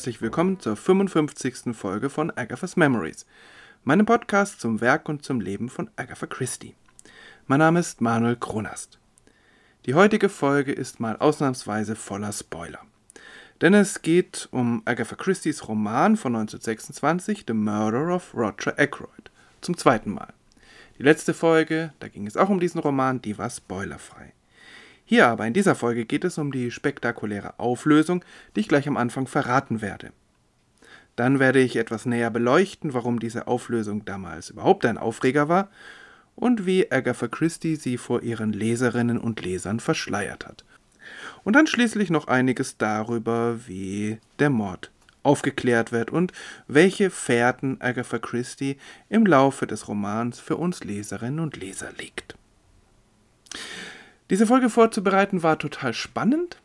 Herzlich willkommen zur 55. Folge von Agatha's Memories, meinem Podcast zum Werk und zum Leben von Agatha Christie. Mein Name ist Manuel Kronast. Die heutige Folge ist mal ausnahmsweise voller Spoiler. Denn es geht um Agatha Christie's Roman von 1926, The Murder of Roger Ackroyd, zum zweiten Mal. Die letzte Folge, da ging es auch um diesen Roman, die war spoilerfrei. Hier aber in dieser Folge geht es um die spektakuläre Auflösung, die ich gleich am Anfang verraten werde. Dann werde ich etwas näher beleuchten, warum diese Auflösung damals überhaupt ein Aufreger war und wie Agatha Christie sie vor ihren Leserinnen und Lesern verschleiert hat. Und dann schließlich noch einiges darüber, wie der Mord aufgeklärt wird und welche Fährten Agatha Christie im Laufe des Romans für uns Leserinnen und Leser legt. Diese Folge vorzubereiten war total spannend.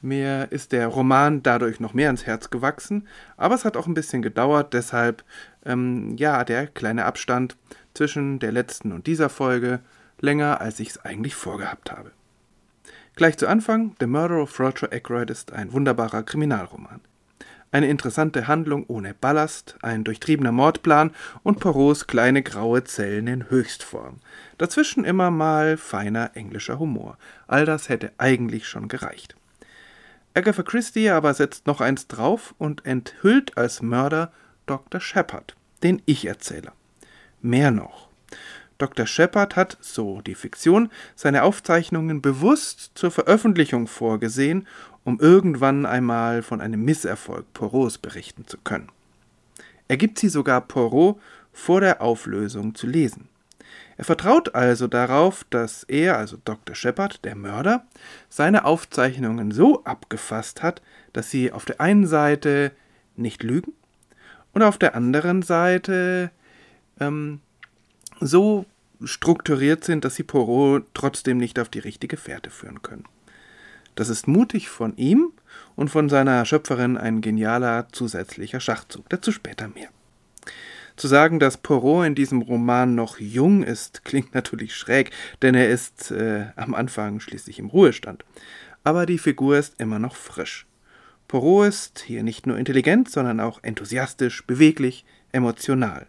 Mir ist der Roman dadurch noch mehr ans Herz gewachsen, aber es hat auch ein bisschen gedauert, deshalb ähm, ja der kleine Abstand zwischen der letzten und dieser Folge länger, als ich es eigentlich vorgehabt habe. Gleich zu Anfang, The Murder of Roger Ackroyd ist ein wunderbarer Kriminalroman. Eine interessante Handlung ohne Ballast, ein durchtriebener Mordplan und Poirots kleine graue Zellen in Höchstform. Dazwischen immer mal feiner englischer Humor. All das hätte eigentlich schon gereicht. Agatha Christie aber setzt noch eins drauf und enthüllt als Mörder Dr. Shepard, den Ich-Erzähler. Mehr noch. Dr. Shepard hat, so die Fiktion, seine Aufzeichnungen bewusst zur Veröffentlichung vorgesehen, um irgendwann einmal von einem Misserfolg Poirots berichten zu können. Er gibt sie sogar Poirot vor der Auflösung zu lesen. Er vertraut also darauf, dass er, also Dr. Shepard, der Mörder, seine Aufzeichnungen so abgefasst hat, dass sie auf der einen Seite nicht lügen und auf der anderen Seite ähm, so strukturiert sind, dass sie Poirot trotzdem nicht auf die richtige Fährte führen können. Das ist mutig von ihm und von seiner Schöpferin ein genialer zusätzlicher Schachzug. Dazu später mehr. Zu sagen, dass Poirot in diesem Roman noch jung ist, klingt natürlich schräg, denn er ist äh, am Anfang schließlich im Ruhestand. Aber die Figur ist immer noch frisch. Poirot ist hier nicht nur intelligent, sondern auch enthusiastisch, beweglich, emotional.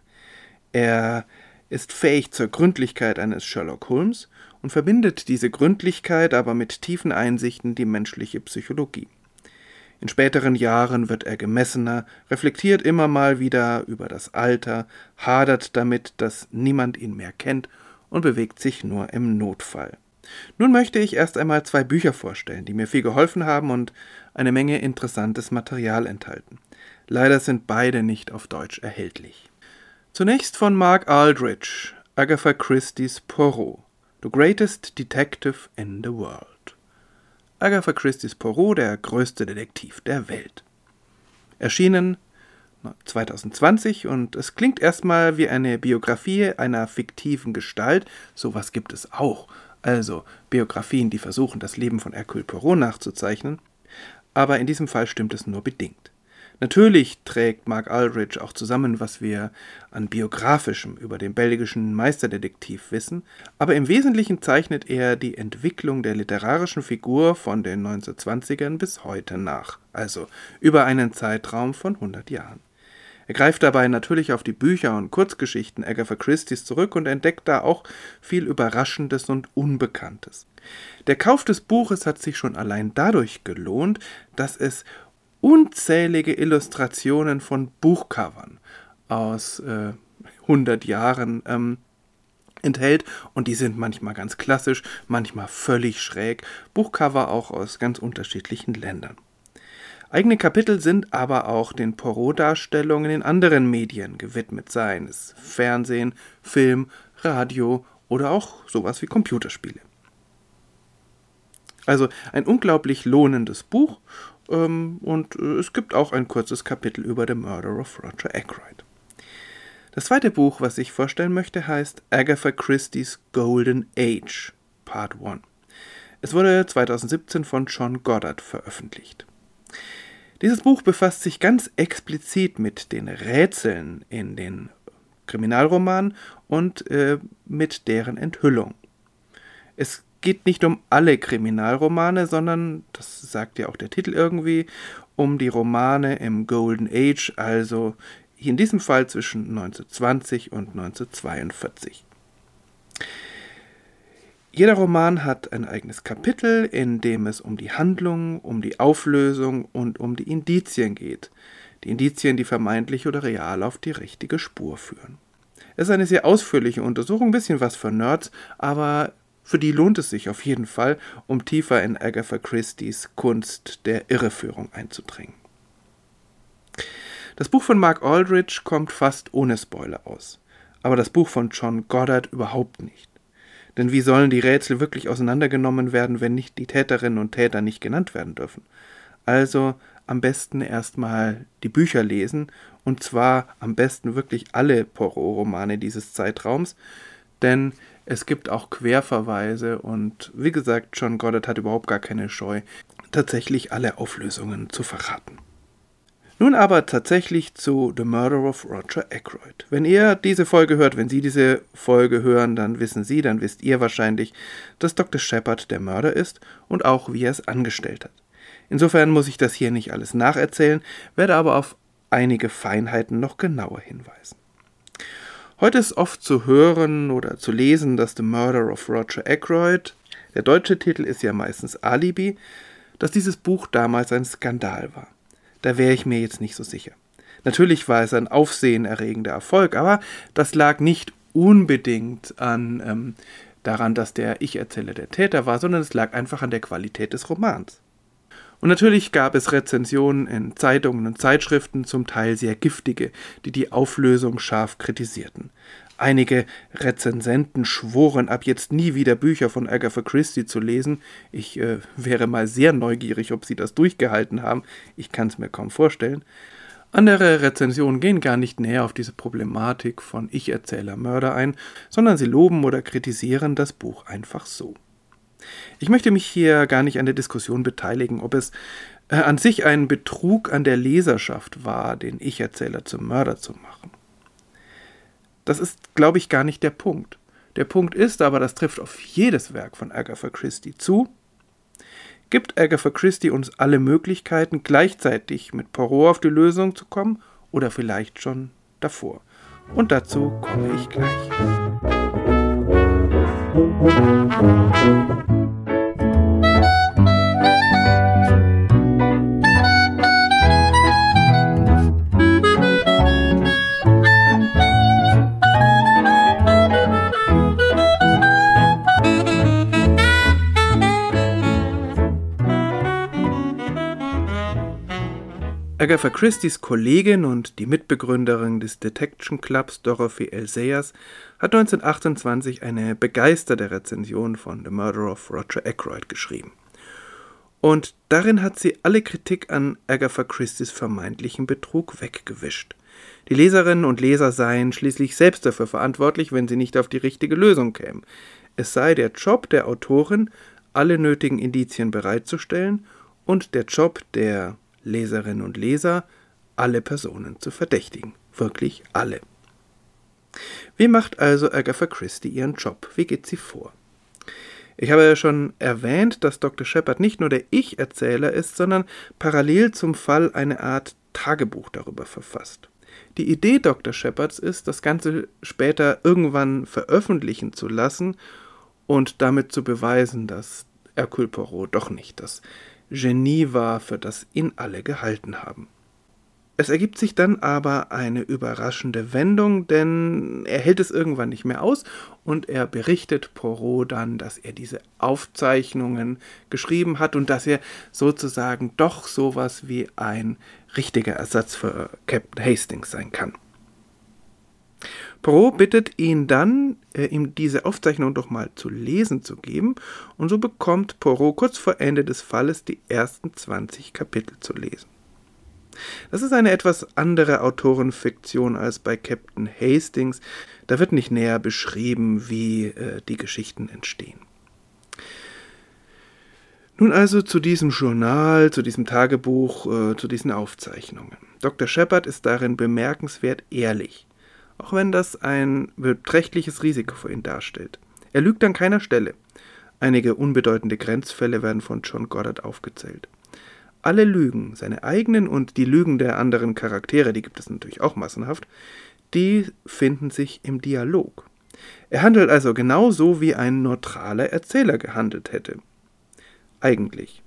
Er ist fähig zur Gründlichkeit eines Sherlock Holmes und verbindet diese Gründlichkeit aber mit tiefen Einsichten die menschliche Psychologie. In späteren Jahren wird er gemessener, reflektiert immer mal wieder über das Alter, hadert damit, dass niemand ihn mehr kennt und bewegt sich nur im Notfall. Nun möchte ich erst einmal zwei Bücher vorstellen, die mir viel geholfen haben und eine Menge interessantes Material enthalten. Leider sind beide nicht auf Deutsch erhältlich. Zunächst von Mark Aldrich, Agatha Christie's Poirot, The Greatest Detective in the World. Agatha Christie's Poirot, der größte Detektiv der Welt. Erschienen 2020 und es klingt erstmal wie eine Biografie einer fiktiven Gestalt, sowas gibt es auch, also Biografien, die versuchen, das Leben von Hercule Poirot nachzuzeichnen, aber in diesem Fall stimmt es nur bedingt. Natürlich trägt Mark Aldrich auch zusammen, was wir an biografischem über den belgischen Meisterdetektiv wissen, aber im Wesentlichen zeichnet er die Entwicklung der literarischen Figur von den 1920ern bis heute nach, also über einen Zeitraum von 100 Jahren. Er greift dabei natürlich auf die Bücher und Kurzgeschichten Agatha Christie's zurück und entdeckt da auch viel Überraschendes und Unbekanntes. Der Kauf des Buches hat sich schon allein dadurch gelohnt, dass es unzählige Illustrationen von Buchcovern aus äh, 100 Jahren ähm, enthält und die sind manchmal ganz klassisch, manchmal völlig schräg, Buchcover auch aus ganz unterschiedlichen Ländern. Eigene Kapitel sind aber auch den Poirot-Darstellungen in anderen Medien gewidmet, seien es Fernsehen, Film, Radio oder auch sowas wie Computerspiele. Also ein unglaublich lohnendes Buch ähm, und äh, es gibt auch ein kurzes Kapitel über The Murder of Roger Ackroyd. Das zweite Buch, was ich vorstellen möchte, heißt Agatha Christie's Golden Age, Part 1. Es wurde 2017 von John Goddard veröffentlicht. Dieses Buch befasst sich ganz explizit mit den Rätseln in den Kriminalromanen und äh, mit deren Enthüllung. Es geht nicht um alle Kriminalromane, sondern, das sagt ja auch der Titel irgendwie, um die Romane im Golden Age, also in diesem Fall zwischen 1920 und 1942. Jeder Roman hat ein eigenes Kapitel, in dem es um die Handlung, um die Auflösung und um die Indizien geht. Die Indizien, die vermeintlich oder real auf die richtige Spur führen. Es ist eine sehr ausführliche Untersuchung, ein bisschen was für Nerds, aber für die lohnt es sich auf jeden Fall, um tiefer in Agatha Christie's Kunst der Irreführung einzudringen. Das Buch von Mark Aldrich kommt fast ohne Spoiler aus, aber das Buch von John Goddard überhaupt nicht. Denn wie sollen die Rätsel wirklich auseinandergenommen werden, wenn nicht die Täterinnen und Täter nicht genannt werden dürfen? Also am besten erstmal die Bücher lesen, und zwar am besten wirklich alle Poirot-Romane dieses Zeitraums, denn es gibt auch Querverweise und wie gesagt, John Goddard hat überhaupt gar keine Scheu, tatsächlich alle Auflösungen zu verraten. Nun aber tatsächlich zu The Murder of Roger Ackroyd. Wenn ihr diese Folge hört, wenn Sie diese Folge hören, dann wissen Sie, dann wisst ihr wahrscheinlich, dass Dr. Shepard der Mörder ist und auch wie er es angestellt hat. Insofern muss ich das hier nicht alles nacherzählen, werde aber auf einige Feinheiten noch genauer hinweisen. Heute ist oft zu hören oder zu lesen, dass The Murder of Roger Ackroyd, der deutsche Titel ist ja meistens Alibi, dass dieses Buch damals ein Skandal war da wäre ich mir jetzt nicht so sicher. Natürlich war es ein aufsehenerregender Erfolg, aber das lag nicht unbedingt an ähm, daran, dass der Ich-Erzähler der Täter war, sondern es lag einfach an der Qualität des Romans. Und natürlich gab es Rezensionen in Zeitungen und Zeitschriften, zum Teil sehr giftige, die die Auflösung scharf kritisierten. Einige Rezensenten schworen ab jetzt nie wieder Bücher von Agatha Christie zu lesen. Ich äh, wäre mal sehr neugierig, ob sie das durchgehalten haben. Ich kann es mir kaum vorstellen. Andere Rezensionen gehen gar nicht näher auf diese Problematik von Ich-Erzähler Mörder ein, sondern sie loben oder kritisieren das Buch einfach so. Ich möchte mich hier gar nicht an der Diskussion beteiligen, ob es äh, an sich ein Betrug an der Leserschaft war, den Ich-Erzähler zum Mörder zu machen. Das ist, glaube ich, gar nicht der Punkt. Der Punkt ist aber, das trifft auf jedes Werk von Agatha Christie zu, gibt Agatha Christie uns alle Möglichkeiten, gleichzeitig mit Poirot auf die Lösung zu kommen oder vielleicht schon davor. Und dazu komme ich gleich. Agatha Christie's Kollegin und die Mitbegründerin des Detection Clubs Dorothy L. Sayers hat 1928 eine begeisterte Rezension von The Murder of Roger Ackroyd geschrieben. Und darin hat sie alle Kritik an Agatha Christie's vermeintlichen Betrug weggewischt. Die Leserinnen und Leser seien schließlich selbst dafür verantwortlich, wenn sie nicht auf die richtige Lösung kämen. Es sei der Job der Autorin, alle nötigen Indizien bereitzustellen und der Job der Leserinnen und Leser, alle Personen zu verdächtigen. Wirklich alle. Wie macht also Agatha Christie ihren Job? Wie geht sie vor? Ich habe ja schon erwähnt, dass Dr. Shepard nicht nur der Ich-Erzähler ist, sondern parallel zum Fall eine Art Tagebuch darüber verfasst. Die Idee Dr. Shepards ist, das Ganze später irgendwann veröffentlichen zu lassen und damit zu beweisen, dass Hercule Poirot doch nicht das Genie war, für das ihn alle gehalten haben. Es ergibt sich dann aber eine überraschende Wendung, denn er hält es irgendwann nicht mehr aus und er berichtet Poirot dann, dass er diese Aufzeichnungen geschrieben hat und dass er sozusagen doch sowas wie ein richtiger Ersatz für Captain Hastings sein kann. Poirot bittet ihn dann, äh, ihm diese Aufzeichnung doch mal zu lesen zu geben, und so bekommt Poirot kurz vor Ende des Falles die ersten 20 Kapitel zu lesen. Das ist eine etwas andere Autorenfiktion als bei Captain Hastings. Da wird nicht näher beschrieben, wie äh, die Geschichten entstehen. Nun also zu diesem Journal, zu diesem Tagebuch, äh, zu diesen Aufzeichnungen. Dr. Shepard ist darin bemerkenswert ehrlich auch wenn das ein beträchtliches Risiko für ihn darstellt. Er lügt an keiner Stelle. Einige unbedeutende Grenzfälle werden von John Goddard aufgezählt. Alle Lügen, seine eigenen und die Lügen der anderen Charaktere, die gibt es natürlich auch massenhaft, die finden sich im Dialog. Er handelt also genauso, wie ein neutraler Erzähler gehandelt hätte. Eigentlich.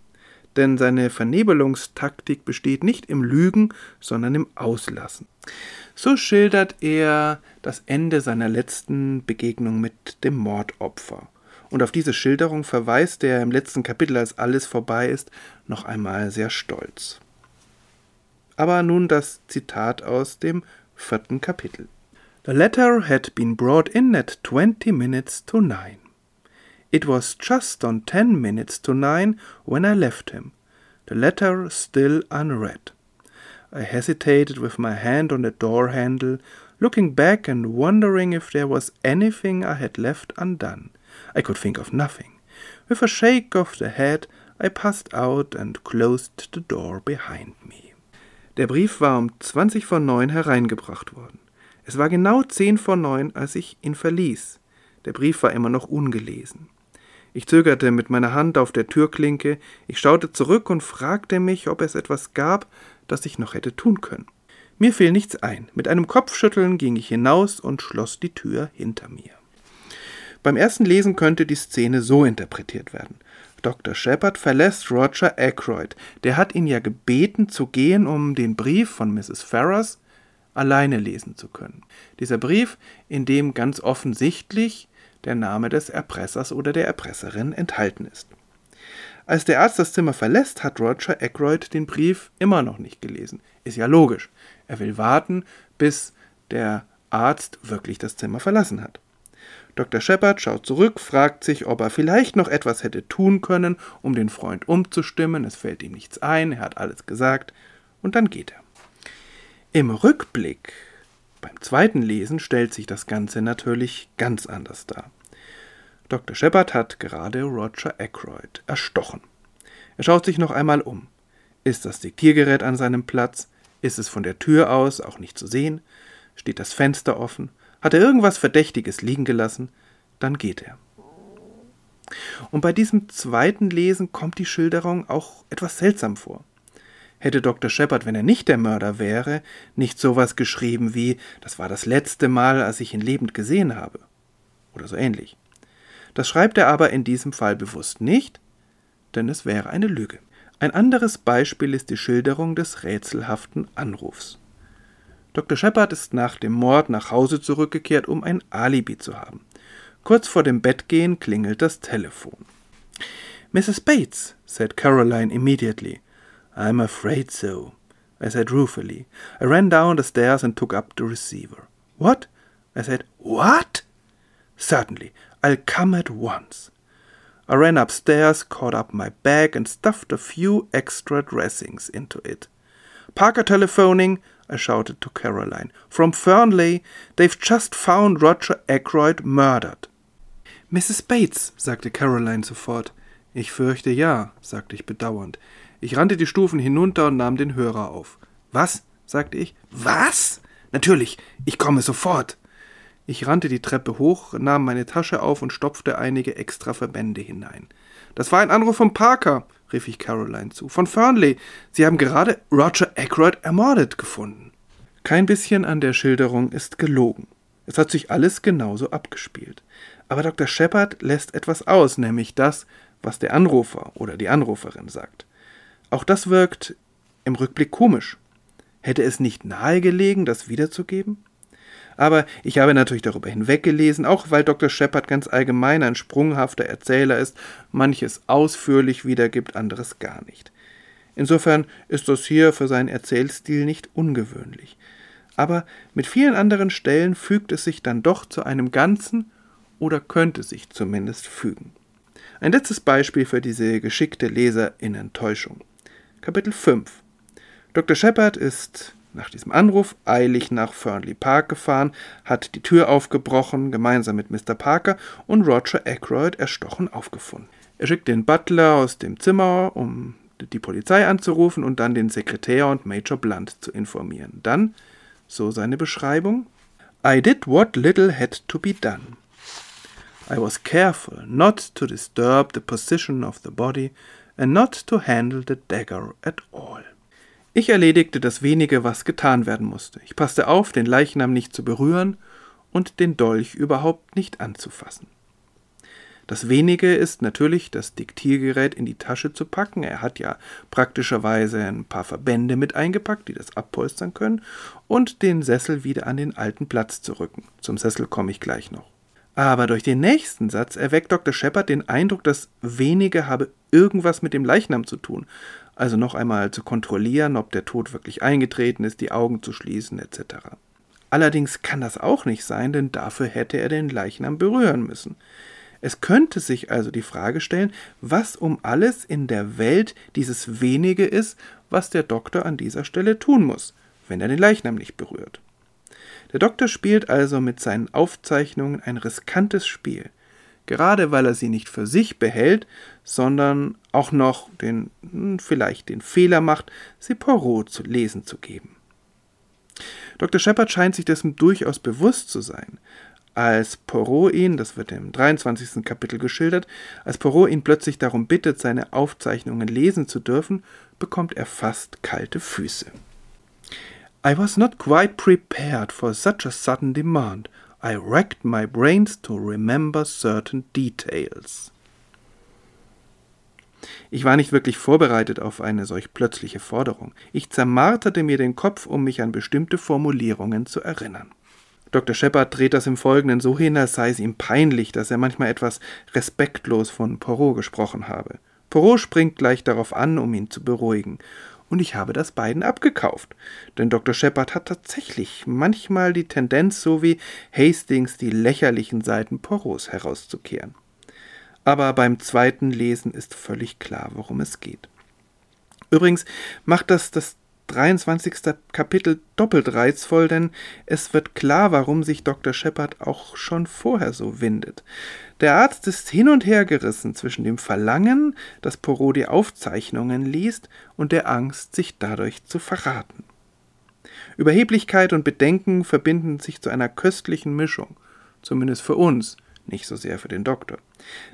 Denn seine Vernebelungstaktik besteht nicht im Lügen, sondern im Auslassen. So schildert er das Ende seiner letzten Begegnung mit dem Mordopfer. Und auf diese Schilderung verweist er im letzten Kapitel, als alles vorbei ist, noch einmal sehr stolz. Aber nun das Zitat aus dem vierten Kapitel. The letter had been brought in at twenty minutes to nine. It was just on ten minutes to nine when I left him, the letter still unread. I hesitated with my hand on the door handle, looking back and wondering if there was anything I had left undone. I could think of nothing. With a shake of the head, I passed out and closed the door behind me. Der Brief war um zwanzig vor neun hereingebracht worden. Es war genau zehn vor neun, als ich ihn verließ. Der Brief war immer noch ungelesen. Ich zögerte mit meiner Hand auf der Türklinke, ich schaute zurück und fragte mich, ob es etwas gab, das ich noch hätte tun können. Mir fiel nichts ein. Mit einem Kopfschütteln ging ich hinaus und schloss die Tür hinter mir. Beim ersten Lesen könnte die Szene so interpretiert werden. Dr. Shepard verlässt Roger Ackroyd. Der hat ihn ja gebeten zu gehen, um den Brief von Mrs. Ferrars alleine lesen zu können. Dieser Brief, in dem ganz offensichtlich der Name des Erpressers oder der Erpresserin enthalten ist. Als der Arzt das Zimmer verlässt, hat Roger Ackroyd den Brief immer noch nicht gelesen. Ist ja logisch. Er will warten, bis der Arzt wirklich das Zimmer verlassen hat. Dr. Shepard schaut zurück, fragt sich, ob er vielleicht noch etwas hätte tun können, um den Freund umzustimmen. Es fällt ihm nichts ein, er hat alles gesagt, und dann geht er. Im Rückblick, beim zweiten Lesen, stellt sich das Ganze natürlich ganz anders dar. Dr. Shepard hat gerade Roger Ackroyd erstochen. Er schaut sich noch einmal um. Ist das Diktiergerät an seinem Platz? Ist es von der Tür aus auch nicht zu sehen? Steht das Fenster offen? Hat er irgendwas Verdächtiges liegen gelassen? Dann geht er. Und bei diesem zweiten Lesen kommt die Schilderung auch etwas seltsam vor. Hätte Dr. Shepard, wenn er nicht der Mörder wäre, nicht sowas geschrieben wie Das war das letzte Mal, als ich ihn lebend gesehen habe. Oder so ähnlich. Das schreibt er aber in diesem Fall bewusst nicht, denn es wäre eine Lüge. Ein anderes Beispiel ist die Schilderung des rätselhaften Anrufs. Dr. Shepard ist nach dem Mord nach Hause zurückgekehrt, um ein Alibi zu haben. Kurz vor dem Bettgehen klingelt das Telefon. Mrs. Bates, said Caroline immediately. I'm afraid so, I said ruefully. I ran down the stairs and took up the receiver. What? I said, What? Certainly, I'll come at once. I ran upstairs, caught up my bag, and stuffed a few extra dressings into it. Parker telephoning, I shouted to Caroline. From Fernley, they've just found Roger Ackroyd murdered. Mrs. Bates, sagte Caroline sofort. Ich fürchte ja, sagte ich bedauernd. Ich rannte die Stufen hinunter und nahm den Hörer auf. Was? sagte ich. Was? Natürlich, ich komme sofort. Ich rannte die Treppe hoch, nahm meine Tasche auf und stopfte einige extra Verbände hinein. Das war ein Anruf von Parker rief ich Caroline zu. Von Fernley. Sie haben gerade Roger Ackroyd ermordet gefunden. Kein bisschen an der Schilderung ist gelogen. Es hat sich alles genauso abgespielt. Aber Dr. Shepard lässt etwas aus, nämlich das, was der Anrufer oder die Anruferin sagt. Auch das wirkt im Rückblick komisch. Hätte es nicht nahegelegen, das wiederzugeben? Aber ich habe natürlich darüber hinweggelesen, auch weil Dr. Shepard ganz allgemein ein sprunghafter Erzähler ist, manches ausführlich wiedergibt, anderes gar nicht. Insofern ist das hier für seinen Erzählstil nicht ungewöhnlich. Aber mit vielen anderen Stellen fügt es sich dann doch zu einem Ganzen oder könnte sich zumindest fügen. Ein letztes Beispiel für diese geschickte Leserinnentäuschung. Kapitel 5 Dr. Shepard ist nach diesem Anruf eilig nach Fernley Park gefahren, hat die Tür aufgebrochen, gemeinsam mit Mr. Parker und Roger Ackroyd erstochen aufgefunden. Er schickt den Butler aus dem Zimmer, um die Polizei anzurufen und dann den Sekretär und Major Blunt zu informieren. Dann, so seine Beschreibung, I did what little had to be done. I was careful not to disturb the position of the body and not to handle the dagger at all. Ich erledigte das wenige, was getan werden musste. Ich passte auf, den Leichnam nicht zu berühren und den Dolch überhaupt nicht anzufassen. Das wenige ist natürlich, das Diktiergerät in die Tasche zu packen. Er hat ja praktischerweise ein paar Verbände mit eingepackt, die das abpolstern können, und den Sessel wieder an den alten Platz zu rücken. Zum Sessel komme ich gleich noch. Aber durch den nächsten Satz erweckt Dr. Shepard den Eindruck, das wenige habe irgendwas mit dem Leichnam zu tun. Also noch einmal zu kontrollieren, ob der Tod wirklich eingetreten ist, die Augen zu schließen etc. Allerdings kann das auch nicht sein, denn dafür hätte er den Leichnam berühren müssen. Es könnte sich also die Frage stellen, was um alles in der Welt dieses wenige ist, was der Doktor an dieser Stelle tun muss, wenn er den Leichnam nicht berührt. Der Doktor spielt also mit seinen Aufzeichnungen ein riskantes Spiel, gerade weil er sie nicht für sich behält, sondern auch noch den hm, vielleicht den Fehler macht, sie Poirot zu lesen zu geben. Dr. Shepard scheint sich dessen durchaus bewusst zu sein, als Poirot ihn, das wird im 23. Kapitel geschildert, als Poirot ihn plötzlich darum bittet, seine Aufzeichnungen lesen zu dürfen, bekommt er fast kalte Füße. I was not quite prepared for such a sudden demand. I racked my brains to remember certain details. Ich war nicht wirklich vorbereitet auf eine solch plötzliche Forderung. Ich zermarterte mir den Kopf, um mich an bestimmte Formulierungen zu erinnern. Dr. Shepard dreht das im Folgenden so hin, als sei es ihm peinlich, dass er manchmal etwas respektlos von Poirot gesprochen habe. Poirot springt gleich darauf an, um ihn zu beruhigen. Und ich habe das beiden abgekauft. Denn Dr. Shepard hat tatsächlich manchmal die Tendenz, so wie Hastings die lächerlichen Seiten Poirots herauszukehren. Aber beim zweiten Lesen ist völlig klar, worum es geht. Übrigens macht das das 23. Kapitel doppelt reizvoll, denn es wird klar, warum sich Dr. Shepard auch schon vorher so windet. Der Arzt ist hin und her gerissen zwischen dem Verlangen, dass Poirot die Aufzeichnungen liest, und der Angst, sich dadurch zu verraten. Überheblichkeit und Bedenken verbinden sich zu einer köstlichen Mischung, zumindest für uns, nicht so sehr für den Doktor.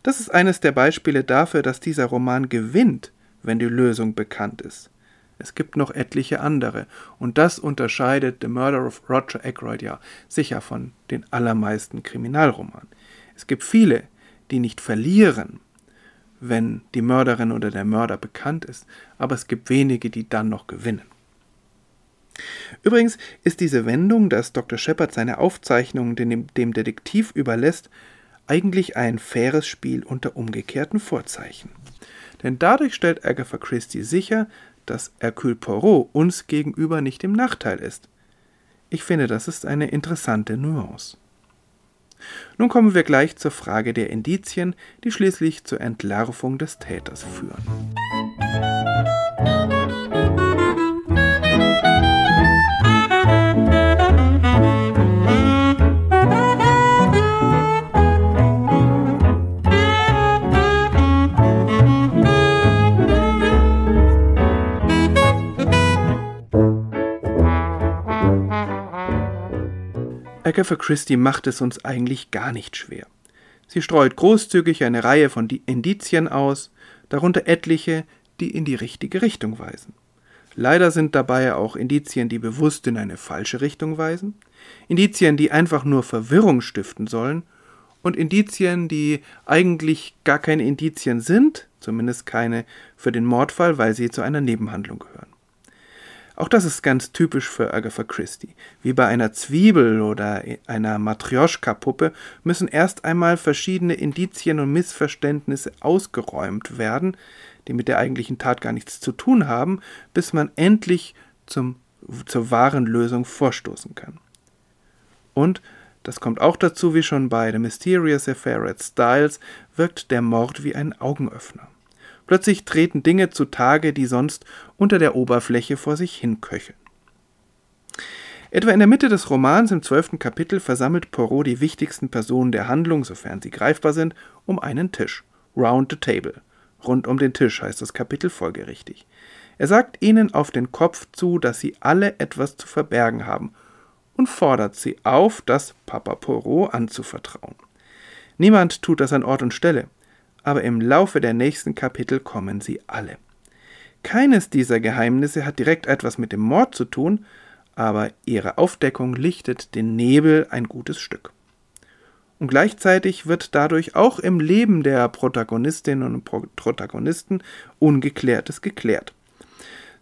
Das ist eines der Beispiele dafür, dass dieser Roman gewinnt, wenn die Lösung bekannt ist. Es gibt noch etliche andere, und das unterscheidet The Murder of Roger Ackroyd ja sicher von den allermeisten Kriminalromanen. Es gibt viele, die nicht verlieren, wenn die Mörderin oder der Mörder bekannt ist, aber es gibt wenige, die dann noch gewinnen. Übrigens ist diese Wendung, dass Dr. Shepard seine Aufzeichnungen dem, dem Detektiv überlässt, eigentlich ein faires Spiel unter umgekehrten Vorzeichen. Denn dadurch stellt Agatha Christie sicher, dass Hercule Poirot uns gegenüber nicht im Nachteil ist. Ich finde, das ist eine interessante Nuance. Nun kommen wir gleich zur Frage der Indizien, die schließlich zur Entlarvung des Täters führen. Agatha Christie macht es uns eigentlich gar nicht schwer. Sie streut großzügig eine Reihe von Indizien aus, darunter etliche, die in die richtige Richtung weisen. Leider sind dabei auch Indizien, die bewusst in eine falsche Richtung weisen, Indizien, die einfach nur Verwirrung stiften sollen, und Indizien, die eigentlich gar keine Indizien sind, zumindest keine für den Mordfall, weil sie zu einer Nebenhandlung gehören. Auch das ist ganz typisch für Agatha Christie. Wie bei einer Zwiebel oder einer Matrioschka-Puppe müssen erst einmal verschiedene Indizien und Missverständnisse ausgeräumt werden, die mit der eigentlichen Tat gar nichts zu tun haben, bis man endlich zum, zur wahren Lösung vorstoßen kann. Und das kommt auch dazu, wie schon bei The Mysterious Affair at Styles, wirkt der Mord wie ein Augenöffner. Plötzlich treten Dinge zutage, die sonst unter der Oberfläche vor sich hin köcheln. Etwa in der Mitte des Romans im zwölften Kapitel versammelt Poirot die wichtigsten Personen der Handlung, sofern sie greifbar sind, um einen Tisch. Round the table. Rund um den Tisch heißt das Kapitel folgerichtig. Er sagt ihnen auf den Kopf zu, dass sie alle etwas zu verbergen haben und fordert sie auf, das Papa Poirot anzuvertrauen. Niemand tut das an Ort und Stelle. Aber im Laufe der nächsten Kapitel kommen sie alle. Keines dieser Geheimnisse hat direkt etwas mit dem Mord zu tun, aber ihre Aufdeckung lichtet den Nebel ein gutes Stück. Und gleichzeitig wird dadurch auch im Leben der Protagonistinnen und Protagonisten Ungeklärtes geklärt.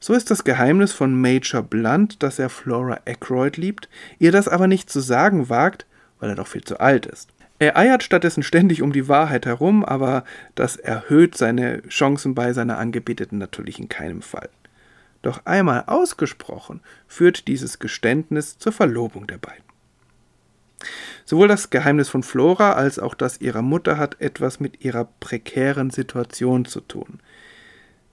So ist das Geheimnis von Major Blunt, dass er Flora Aykroyd liebt, ihr das aber nicht zu sagen wagt, weil er doch viel zu alt ist. Er eiert stattdessen ständig um die Wahrheit herum, aber das erhöht seine Chancen bei seiner Angebeteten natürlich in keinem Fall. Doch einmal ausgesprochen führt dieses Geständnis zur Verlobung der beiden. Sowohl das Geheimnis von Flora als auch das ihrer Mutter hat etwas mit ihrer prekären Situation zu tun.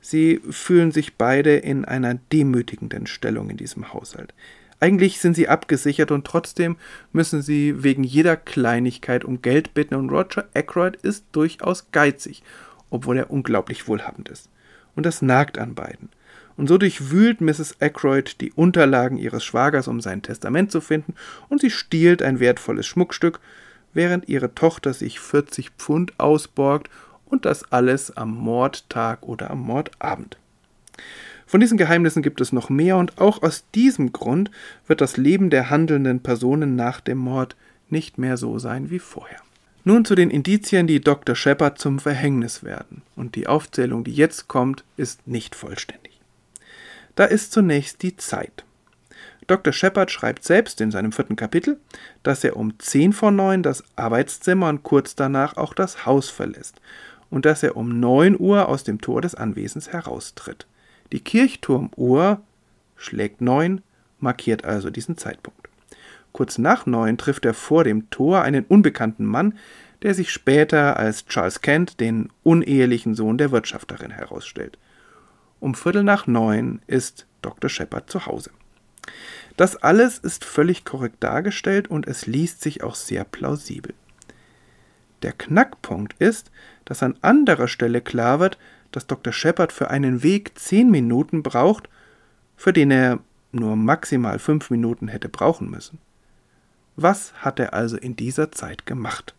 Sie fühlen sich beide in einer demütigenden Stellung in diesem Haushalt. Eigentlich sind sie abgesichert und trotzdem müssen sie wegen jeder Kleinigkeit um Geld bitten und Roger Ackroyd ist durchaus geizig, obwohl er unglaublich wohlhabend ist. Und das nagt an beiden. Und so durchwühlt Mrs. Ackroyd die Unterlagen ihres Schwagers, um sein Testament zu finden, und sie stiehlt ein wertvolles Schmuckstück, während ihre Tochter sich 40 Pfund ausborgt und das alles am Mordtag oder am Mordabend. Von diesen Geheimnissen gibt es noch mehr und auch aus diesem Grund wird das Leben der handelnden Personen nach dem Mord nicht mehr so sein wie vorher. Nun zu den Indizien, die Dr. Shepard zum Verhängnis werden. Und die Aufzählung, die jetzt kommt, ist nicht vollständig. Da ist zunächst die Zeit. Dr. Shepard schreibt selbst in seinem vierten Kapitel, dass er um 10 vor 9 das Arbeitszimmer und kurz danach auch das Haus verlässt und dass er um 9 Uhr aus dem Tor des Anwesens heraustritt. Die Kirchturmuhr schlägt 9, markiert also diesen Zeitpunkt. Kurz nach 9 trifft er vor dem Tor einen unbekannten Mann, der sich später als Charles Kent, den unehelichen Sohn der Wirtschafterin, herausstellt. Um Viertel nach neun ist Dr. Shepard zu Hause. Das alles ist völlig korrekt dargestellt und es liest sich auch sehr plausibel. Der Knackpunkt ist, dass an anderer Stelle klar wird, dass Dr. Shepard für einen Weg zehn Minuten braucht, für den er nur maximal fünf Minuten hätte brauchen müssen. Was hat er also in dieser Zeit gemacht?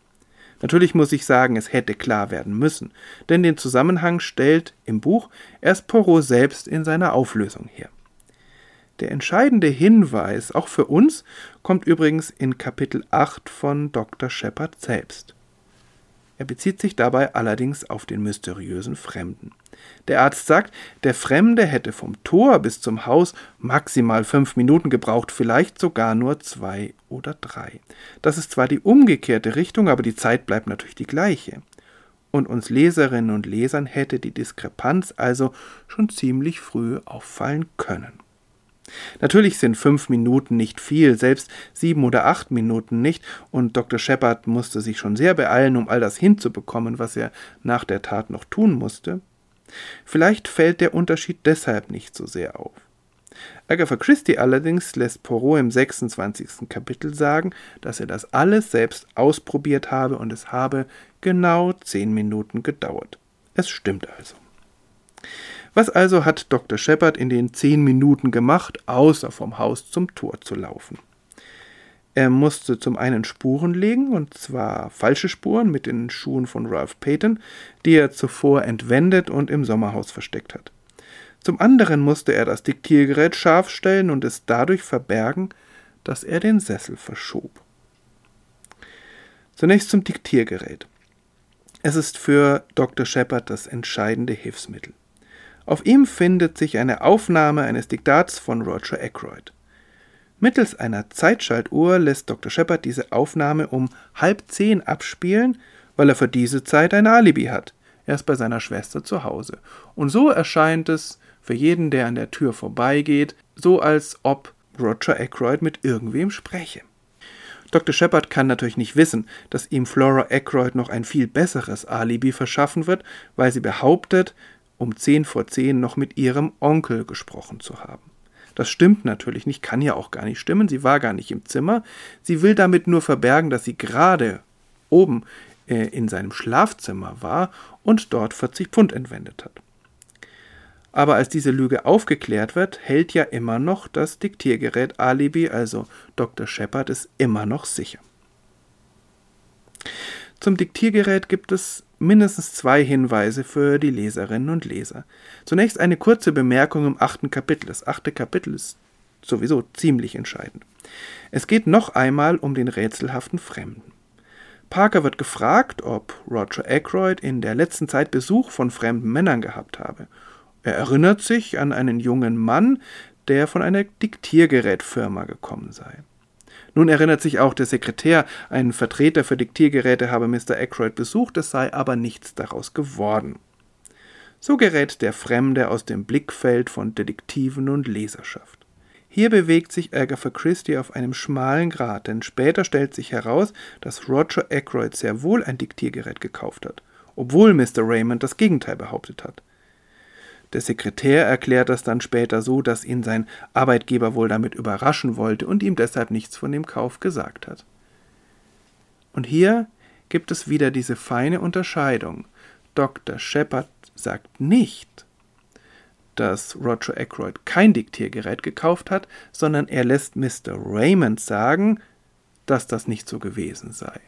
Natürlich muss ich sagen, es hätte klar werden müssen, denn den Zusammenhang stellt im Buch erst Porot selbst in seiner Auflösung her. Der entscheidende Hinweis, auch für uns, kommt übrigens in Kapitel 8 von Dr. Shepard selbst. Er bezieht sich dabei allerdings auf den mysteriösen Fremden. Der Arzt sagt, der Fremde hätte vom Tor bis zum Haus maximal fünf Minuten gebraucht, vielleicht sogar nur zwei oder drei. Das ist zwar die umgekehrte Richtung, aber die Zeit bleibt natürlich die gleiche. Und uns Leserinnen und Lesern hätte die Diskrepanz also schon ziemlich früh auffallen können. Natürlich sind fünf Minuten nicht viel, selbst sieben oder acht Minuten nicht, und Dr. Shepard musste sich schon sehr beeilen, um all das hinzubekommen, was er nach der Tat noch tun musste. Vielleicht fällt der Unterschied deshalb nicht so sehr auf. Agatha Christie allerdings lässt Poirot im 26. Kapitel sagen, dass er das alles selbst ausprobiert habe und es habe genau zehn Minuten gedauert. Es stimmt also. Was also hat Dr. Shepard in den zehn Minuten gemacht, außer vom Haus zum Tor zu laufen? Er musste zum einen Spuren legen, und zwar falsche Spuren mit den Schuhen von Ralph Payton, die er zuvor entwendet und im Sommerhaus versteckt hat. Zum anderen musste er das Diktiergerät scharf stellen und es dadurch verbergen, dass er den Sessel verschob. Zunächst zum Diktiergerät. Es ist für Dr. Shepard das entscheidende Hilfsmittel. Auf ihm findet sich eine Aufnahme eines Diktats von Roger Ackroyd. Mittels einer Zeitschaltuhr lässt Dr. Shepard diese Aufnahme um halb zehn abspielen, weil er für diese Zeit ein Alibi hat. Er ist bei seiner Schwester zu Hause. Und so erscheint es für jeden, der an der Tür vorbeigeht, so als ob Roger Ackroyd mit irgendwem spreche. Dr. Shepard kann natürlich nicht wissen, dass ihm Flora Ackroyd noch ein viel besseres Alibi verschaffen wird, weil sie behauptet, um zehn vor zehn noch mit ihrem Onkel gesprochen zu haben. Das stimmt natürlich nicht, kann ja auch gar nicht stimmen, sie war gar nicht im Zimmer, sie will damit nur verbergen, dass sie gerade oben äh, in seinem Schlafzimmer war und dort 40 Pfund entwendet hat. Aber als diese Lüge aufgeklärt wird, hält ja immer noch das Diktiergerät Alibi, also Dr. Shepard ist immer noch sicher. Zum Diktiergerät gibt es mindestens zwei Hinweise für die Leserinnen und Leser. Zunächst eine kurze Bemerkung im achten Kapitel. Das achte Kapitel ist sowieso ziemlich entscheidend. Es geht noch einmal um den rätselhaften Fremden. Parker wird gefragt, ob Roger Ackroyd in der letzten Zeit Besuch von fremden Männern gehabt habe. Er erinnert sich an einen jungen Mann, der von einer Diktiergerätfirma gekommen sei. Nun erinnert sich auch der Sekretär, ein Vertreter für Diktiergeräte habe Mr. Ackroyd besucht, es sei aber nichts daraus geworden. So gerät der Fremde aus dem Blickfeld von Detektiven und Leserschaft. Hier bewegt sich Agatha Christie auf einem schmalen Grat, denn später stellt sich heraus, dass Roger Ackroyd sehr wohl ein Diktiergerät gekauft hat, obwohl Mr. Raymond das Gegenteil behauptet hat. Der Sekretär erklärt das dann später so, dass ihn sein Arbeitgeber wohl damit überraschen wollte und ihm deshalb nichts von dem Kauf gesagt hat. Und hier gibt es wieder diese feine Unterscheidung. Dr. Shepard sagt nicht, dass Roger Ackroyd kein Diktiergerät gekauft hat, sondern er lässt Mr. Raymond sagen, dass das nicht so gewesen sei.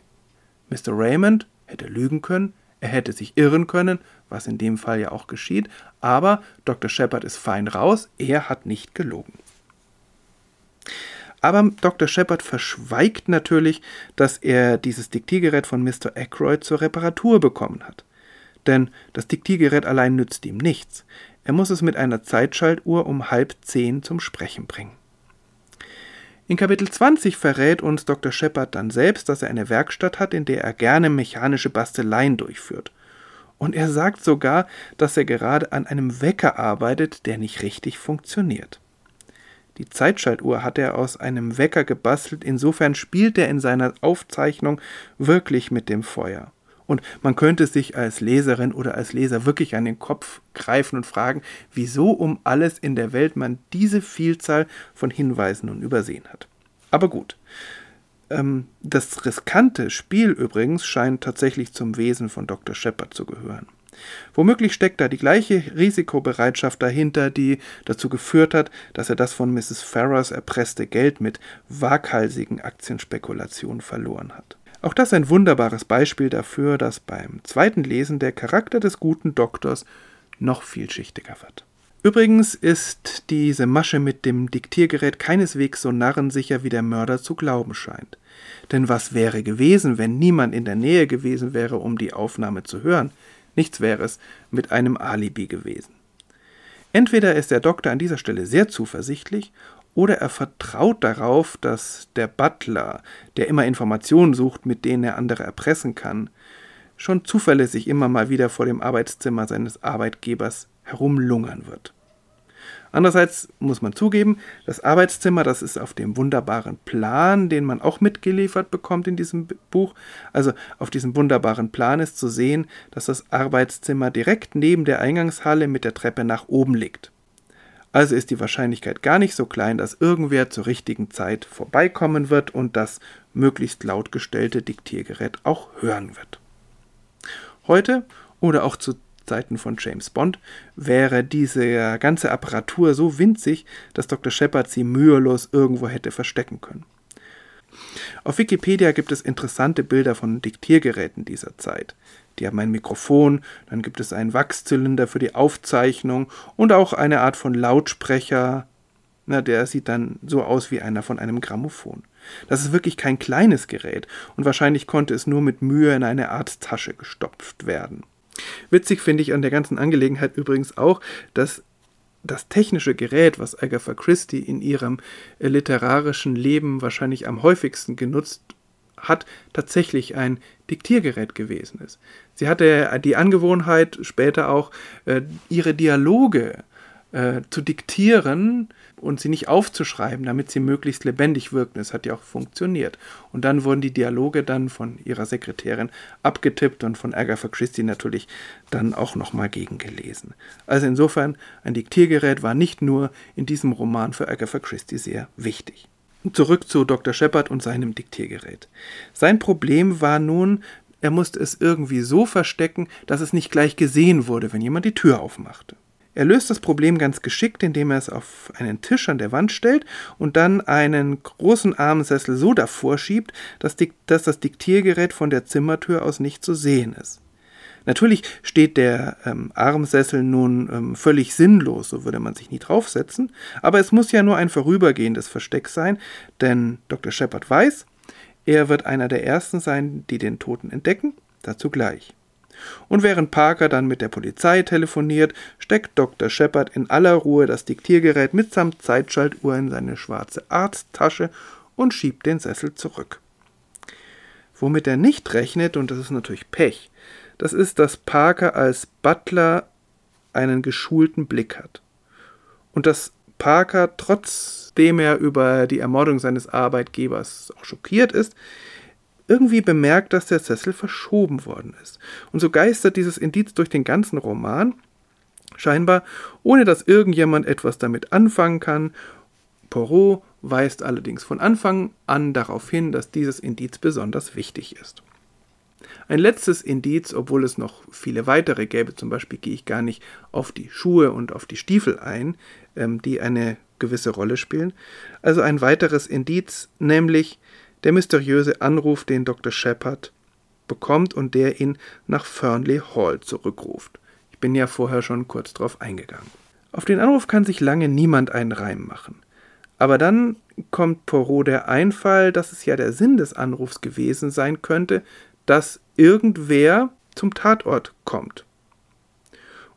Mr. Raymond hätte lügen können, er hätte sich irren können, was in dem Fall ja auch geschieht, aber Dr. Shepard ist fein raus, er hat nicht gelogen. Aber Dr. Shepard verschweigt natürlich, dass er dieses Diktiergerät von Mr. Aykroyd zur Reparatur bekommen hat. Denn das Diktiergerät allein nützt ihm nichts. Er muss es mit einer Zeitschaltuhr um halb zehn zum Sprechen bringen. In Kapitel 20 verrät uns Dr. Shepard dann selbst, dass er eine Werkstatt hat, in der er gerne mechanische Basteleien durchführt. Und er sagt sogar, dass er gerade an einem Wecker arbeitet, der nicht richtig funktioniert. Die Zeitschaltuhr hat er aus einem Wecker gebastelt, insofern spielt er in seiner Aufzeichnung wirklich mit dem Feuer. Und man könnte sich als Leserin oder als Leser wirklich an den Kopf greifen und fragen, wieso um alles in der Welt man diese Vielzahl von Hinweisen nun übersehen hat. Aber gut. Ähm, das riskante Spiel übrigens scheint tatsächlich zum Wesen von Dr. Shepard zu gehören. Womöglich steckt da die gleiche Risikobereitschaft dahinter, die dazu geführt hat, dass er das von Mrs. Farrers erpresste Geld mit waghalsigen Aktienspekulationen verloren hat. Auch das ein wunderbares Beispiel dafür, dass beim zweiten Lesen der Charakter des guten Doktors noch vielschichtiger wird. Übrigens ist diese Masche mit dem Diktiergerät keineswegs so narrensicher, wie der Mörder zu glauben scheint. Denn was wäre gewesen, wenn niemand in der Nähe gewesen wäre, um die Aufnahme zu hören? Nichts wäre es mit einem Alibi gewesen. Entweder ist der Doktor an dieser Stelle sehr zuversichtlich oder er vertraut darauf, dass der Butler, der immer Informationen sucht, mit denen er andere erpressen kann, schon zuverlässig immer mal wieder vor dem Arbeitszimmer seines Arbeitgebers herumlungern wird. Andererseits muss man zugeben, das Arbeitszimmer, das ist auf dem wunderbaren Plan, den man auch mitgeliefert bekommt in diesem Buch. Also auf diesem wunderbaren Plan ist zu sehen, dass das Arbeitszimmer direkt neben der Eingangshalle mit der Treppe nach oben liegt. Also ist die Wahrscheinlichkeit gar nicht so klein, dass irgendwer zur richtigen Zeit vorbeikommen wird und das möglichst laut gestellte Diktiergerät auch hören wird. Heute oder auch zu Zeiten von James Bond wäre diese ganze Apparatur so winzig, dass Dr. Shepard sie mühelos irgendwo hätte verstecken können. Auf Wikipedia gibt es interessante Bilder von Diktiergeräten dieser Zeit. Die haben ein Mikrofon, dann gibt es einen Wachszylinder für die Aufzeichnung und auch eine Art von Lautsprecher. Na, der sieht dann so aus wie einer von einem Grammophon. Das ist wirklich kein kleines Gerät und wahrscheinlich konnte es nur mit Mühe in eine Art Tasche gestopft werden. Witzig finde ich an der ganzen Angelegenheit übrigens auch, dass das technische Gerät, was Agatha Christie in ihrem literarischen Leben wahrscheinlich am häufigsten genutzt hat, tatsächlich ein Diktiergerät gewesen ist. Sie hatte die Angewohnheit, später auch äh, ihre Dialoge äh, zu diktieren und sie nicht aufzuschreiben, damit sie möglichst lebendig wirkten. Es hat ja auch funktioniert. Und dann wurden die Dialoge dann von ihrer Sekretärin abgetippt und von Agatha Christie natürlich dann auch nochmal gegengelesen. Also insofern, ein Diktiergerät war nicht nur in diesem Roman für Agatha Christie sehr wichtig. Zurück zu Dr. Shepard und seinem Diktiergerät. Sein Problem war nun, er musste es irgendwie so verstecken, dass es nicht gleich gesehen wurde, wenn jemand die Tür aufmachte. Er löst das Problem ganz geschickt, indem er es auf einen Tisch an der Wand stellt und dann einen großen Armsessel so davor schiebt, dass, dass das Diktiergerät von der Zimmertür aus nicht zu sehen ist. Natürlich steht der ähm, Armsessel nun ähm, völlig sinnlos, so würde man sich nie draufsetzen, aber es muss ja nur ein vorübergehendes Versteck sein, denn Dr. Shepard weiß, er wird einer der Ersten sein, die den Toten entdecken, dazu gleich. Und während Parker dann mit der Polizei telefoniert, steckt Dr. Shepard in aller Ruhe das Diktiergerät mitsamt Zeitschaltuhr in seine schwarze Arzttasche und schiebt den Sessel zurück. Womit er nicht rechnet, und das ist natürlich Pech, das ist, dass Parker als Butler einen geschulten Blick hat. Und dass Parker, trotzdem er über die Ermordung seines Arbeitgebers auch schockiert ist, irgendwie bemerkt, dass der Sessel verschoben worden ist. Und so geistert dieses Indiz durch den ganzen Roman, scheinbar ohne dass irgendjemand etwas damit anfangen kann. Poirot weist allerdings von Anfang an darauf hin, dass dieses Indiz besonders wichtig ist. Ein letztes Indiz, obwohl es noch viele weitere gäbe, zum Beispiel gehe ich gar nicht auf die Schuhe und auf die Stiefel ein, ähm, die eine gewisse Rolle spielen. Also ein weiteres Indiz, nämlich der mysteriöse Anruf, den Dr. Shepard bekommt und der ihn nach Fernley Hall zurückruft. Ich bin ja vorher schon kurz drauf eingegangen. Auf den Anruf kann sich lange niemand einen Reim machen. Aber dann kommt Poirot der Einfall, dass es ja der Sinn des Anrufs gewesen sein könnte, dass irgendwer zum Tatort kommt.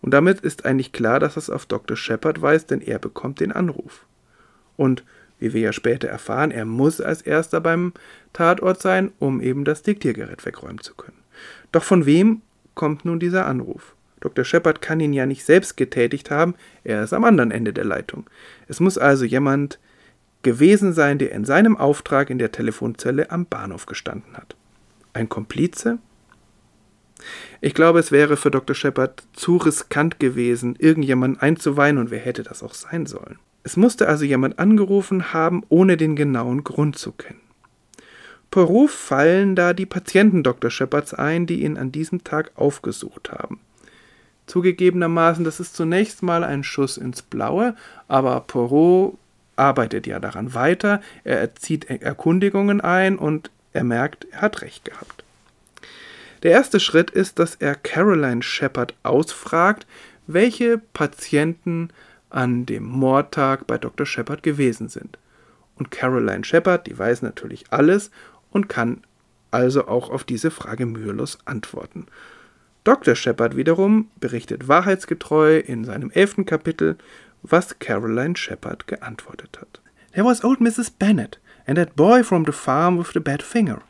Und damit ist eigentlich klar, dass es auf Dr. Shepard weist, denn er bekommt den Anruf. Und wie wir ja später erfahren, er muss als erster beim Tatort sein, um eben das Diktiergerät wegräumen zu können. Doch von wem kommt nun dieser Anruf? Dr. Shepard kann ihn ja nicht selbst getätigt haben, er ist am anderen Ende der Leitung. Es muss also jemand gewesen sein, der in seinem Auftrag in der Telefonzelle am Bahnhof gestanden hat. Ein Komplize? Ich glaube, es wäre für Dr. Shepard zu riskant gewesen, irgendjemanden einzuweihen, und wer hätte das auch sein sollen. Es musste also jemand angerufen haben, ohne den genauen Grund zu kennen. Poirot fallen da die Patienten Dr. Shepards ein, die ihn an diesem Tag aufgesucht haben. Zugegebenermaßen, das ist zunächst mal ein Schuss ins Blaue, aber Poirot arbeitet ja daran weiter, er zieht Erkundigungen ein und er merkt, er hat recht gehabt. Der erste Schritt ist, dass er Caroline Shepard ausfragt, welche Patienten an dem Mordtag bei Dr. Shepard gewesen sind. Und Caroline Shepard, die weiß natürlich alles und kann also auch auf diese Frage mühelos antworten. Dr. Shepard wiederum berichtet wahrheitsgetreu in seinem elften Kapitel, was Caroline Shepard geantwortet hat. There was old Mrs. Bennet and that boy from the farm with the bad finger.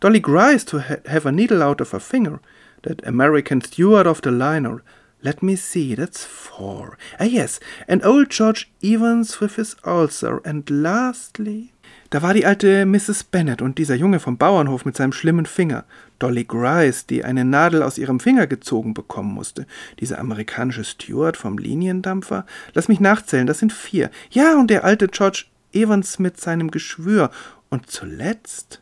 Dolly Grice to ha have a needle out of her finger. That American steward of the liner Let me see, that's four. Ah, yes, and old George Evans with his ulcer, and lastly. Da war die alte Mrs. Bennet und dieser Junge vom Bauernhof mit seinem schlimmen Finger. Dolly Grice, die eine Nadel aus ihrem Finger gezogen bekommen musste. Dieser amerikanische Steward vom Liniendampfer. Lass mich nachzählen, das sind vier. Ja, und der alte George Evans mit seinem Geschwür. Und zuletzt.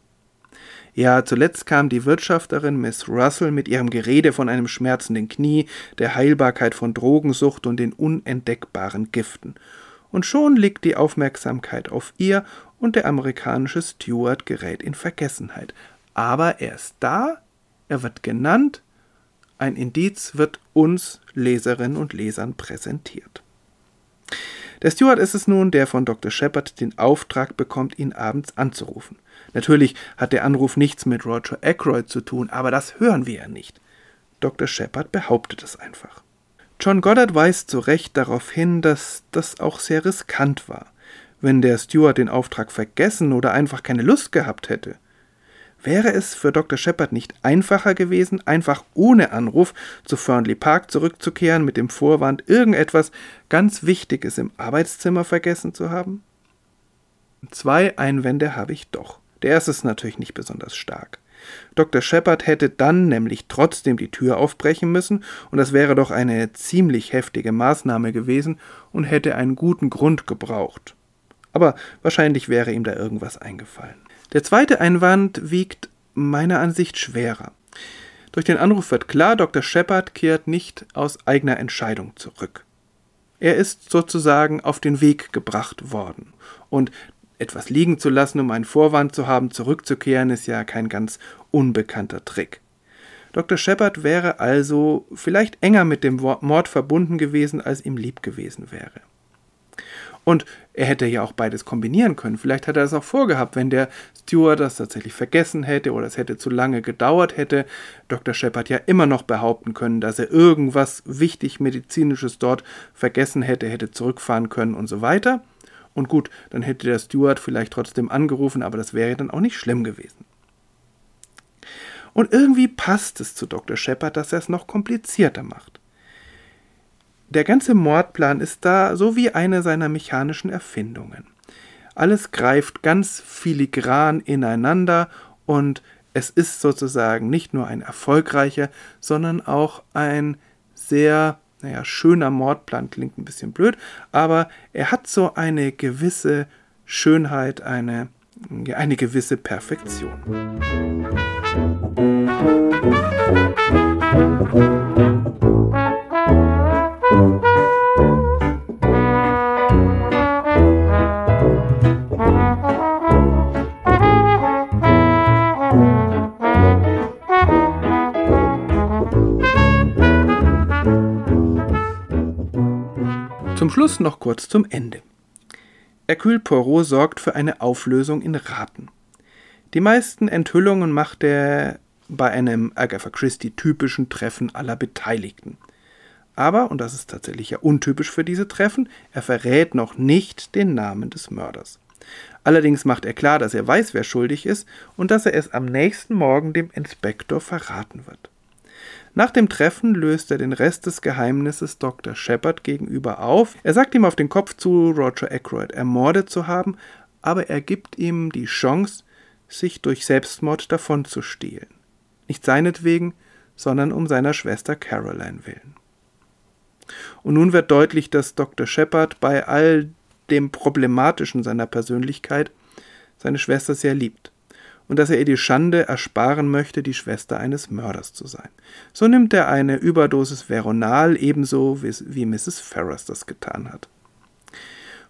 Ja, zuletzt kam die Wirtschafterin Miss Russell mit ihrem Gerede von einem schmerzenden Knie, der Heilbarkeit von Drogensucht und den unentdeckbaren Giften. Und schon liegt die Aufmerksamkeit auf ihr und der amerikanische Steward gerät in Vergessenheit. Aber er ist da, er wird genannt, ein Indiz wird uns Leserinnen und Lesern präsentiert. Der Steward ist es nun, der von Dr. Shepard den Auftrag bekommt, ihn abends anzurufen. Natürlich hat der Anruf nichts mit Roger Ackroyd zu tun, aber das hören wir ja nicht. Dr. Shepard behauptet es einfach. John Goddard weist zu Recht darauf hin, dass das auch sehr riskant war. Wenn der Steward den Auftrag vergessen oder einfach keine Lust gehabt hätte, wäre es für Dr. Shepard nicht einfacher gewesen, einfach ohne Anruf zu Fernley Park zurückzukehren mit dem Vorwand, irgendetwas ganz Wichtiges im Arbeitszimmer vergessen zu haben? Zwei Einwände habe ich doch. Der erste ist natürlich nicht besonders stark. Dr. Shepard hätte dann nämlich trotzdem die Tür aufbrechen müssen, und das wäre doch eine ziemlich heftige Maßnahme gewesen und hätte einen guten Grund gebraucht. Aber wahrscheinlich wäre ihm da irgendwas eingefallen. Der zweite Einwand wiegt meiner Ansicht schwerer. Durch den Anruf wird klar, Dr. Shepard kehrt nicht aus eigener Entscheidung zurück. Er ist sozusagen auf den Weg gebracht worden. Und etwas liegen zu lassen, um einen Vorwand zu haben, zurückzukehren, ist ja kein ganz unbekannter Trick. Dr. Shepard wäre also vielleicht enger mit dem Mord verbunden gewesen, als ihm lieb gewesen wäre. Und er hätte ja auch beides kombinieren können. Vielleicht hat er es auch vorgehabt, wenn der Steward das tatsächlich vergessen hätte oder es hätte zu lange gedauert, hätte Dr. Shepard ja immer noch behaupten können, dass er irgendwas wichtig medizinisches dort vergessen hätte, hätte zurückfahren können und so weiter. Und gut, dann hätte der Steward vielleicht trotzdem angerufen, aber das wäre dann auch nicht schlimm gewesen. Und irgendwie passt es zu Dr. Shepard, dass er es noch komplizierter macht. Der ganze Mordplan ist da so wie eine seiner mechanischen Erfindungen. Alles greift ganz filigran ineinander und es ist sozusagen nicht nur ein erfolgreicher, sondern auch ein sehr, naja, schöner Mordplan, klingt ein bisschen blöd, aber er hat so eine gewisse Schönheit, eine, eine gewisse Perfektion. Zum Schluss noch kurz zum Ende. Hercule Poirot sorgt für eine Auflösung in Raten. Die meisten Enthüllungen macht er bei einem Agatha Christie typischen Treffen aller Beteiligten. Aber, und das ist tatsächlich ja untypisch für diese Treffen, er verrät noch nicht den Namen des Mörders. Allerdings macht er klar, dass er weiß, wer schuldig ist und dass er es am nächsten Morgen dem Inspektor verraten wird. Nach dem Treffen löst er den Rest des Geheimnisses Dr. Shepard gegenüber auf. Er sagt ihm auf den Kopf zu, Roger Ackroyd ermordet zu haben, aber er gibt ihm die Chance, sich durch Selbstmord davonzustehlen. Nicht seinetwegen, sondern um seiner Schwester Caroline willen. Und nun wird deutlich, dass Dr. Shepard bei all dem Problematischen seiner Persönlichkeit seine Schwester sehr liebt und dass er ihr die Schande ersparen möchte, die Schwester eines Mörders zu sein. So nimmt er eine Überdosis Veronal ebenso wie Mrs. Ferrars das getan hat.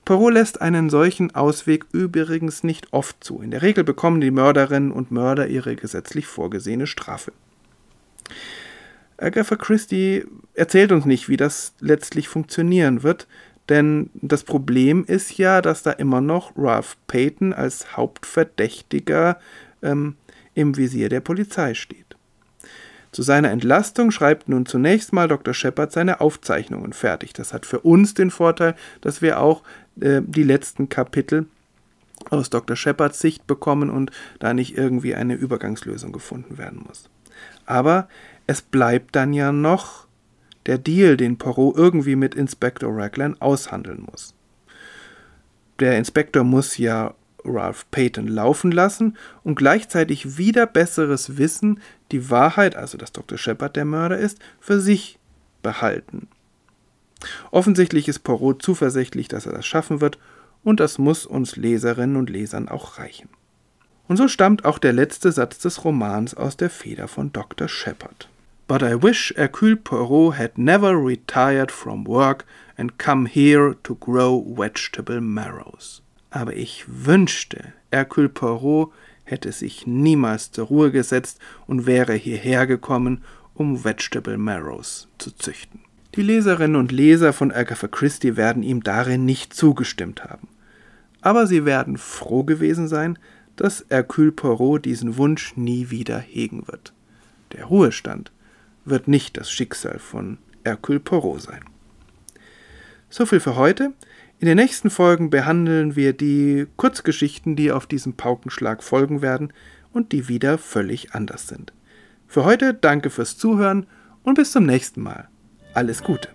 Poirot lässt einen solchen Ausweg übrigens nicht oft zu. In der Regel bekommen die Mörderinnen und Mörder ihre gesetzlich vorgesehene Strafe. Agatha Christie erzählt uns nicht, wie das letztlich funktionieren wird, denn das Problem ist ja, dass da immer noch Ralph Payton als Hauptverdächtiger ähm, im Visier der Polizei steht. Zu seiner Entlastung schreibt nun zunächst mal Dr. Shepard seine Aufzeichnungen fertig. Das hat für uns den Vorteil, dass wir auch äh, die letzten Kapitel aus Dr. Shepards Sicht bekommen und da nicht irgendwie eine Übergangslösung gefunden werden muss. Aber es bleibt dann ja noch der Deal, den Poirot irgendwie mit Inspektor Raglan aushandeln muss. Der Inspektor muss ja Ralph Payton laufen lassen und gleichzeitig wieder besseres Wissen, die Wahrheit, also dass Dr. Shepard der Mörder ist, für sich behalten. Offensichtlich ist Poirot zuversichtlich, dass er das schaffen wird, und das muss uns Leserinnen und Lesern auch reichen. Und so stammt auch der letzte Satz des Romans aus der Feder von Dr. Shepard. But I wish Hercule Poirot had never retired from work and come here to grow vegetable marrows. Aber ich wünschte, Hercule Poirot hätte sich niemals zur Ruhe gesetzt und wäre hierher gekommen, um Vegetable Marrows zu züchten. Die Leserinnen und Leser von Agatha Christie werden ihm darin nicht zugestimmt haben. Aber sie werden froh gewesen sein, dass Hercule Poirot diesen Wunsch nie wieder hegen wird. Der Ruhestand wird nicht das Schicksal von Hercule Poirot sein. So viel für heute. In den nächsten Folgen behandeln wir die Kurzgeschichten, die auf diesen Paukenschlag folgen werden und die wieder völlig anders sind. Für heute danke fürs Zuhören und bis zum nächsten Mal. Alles Gute.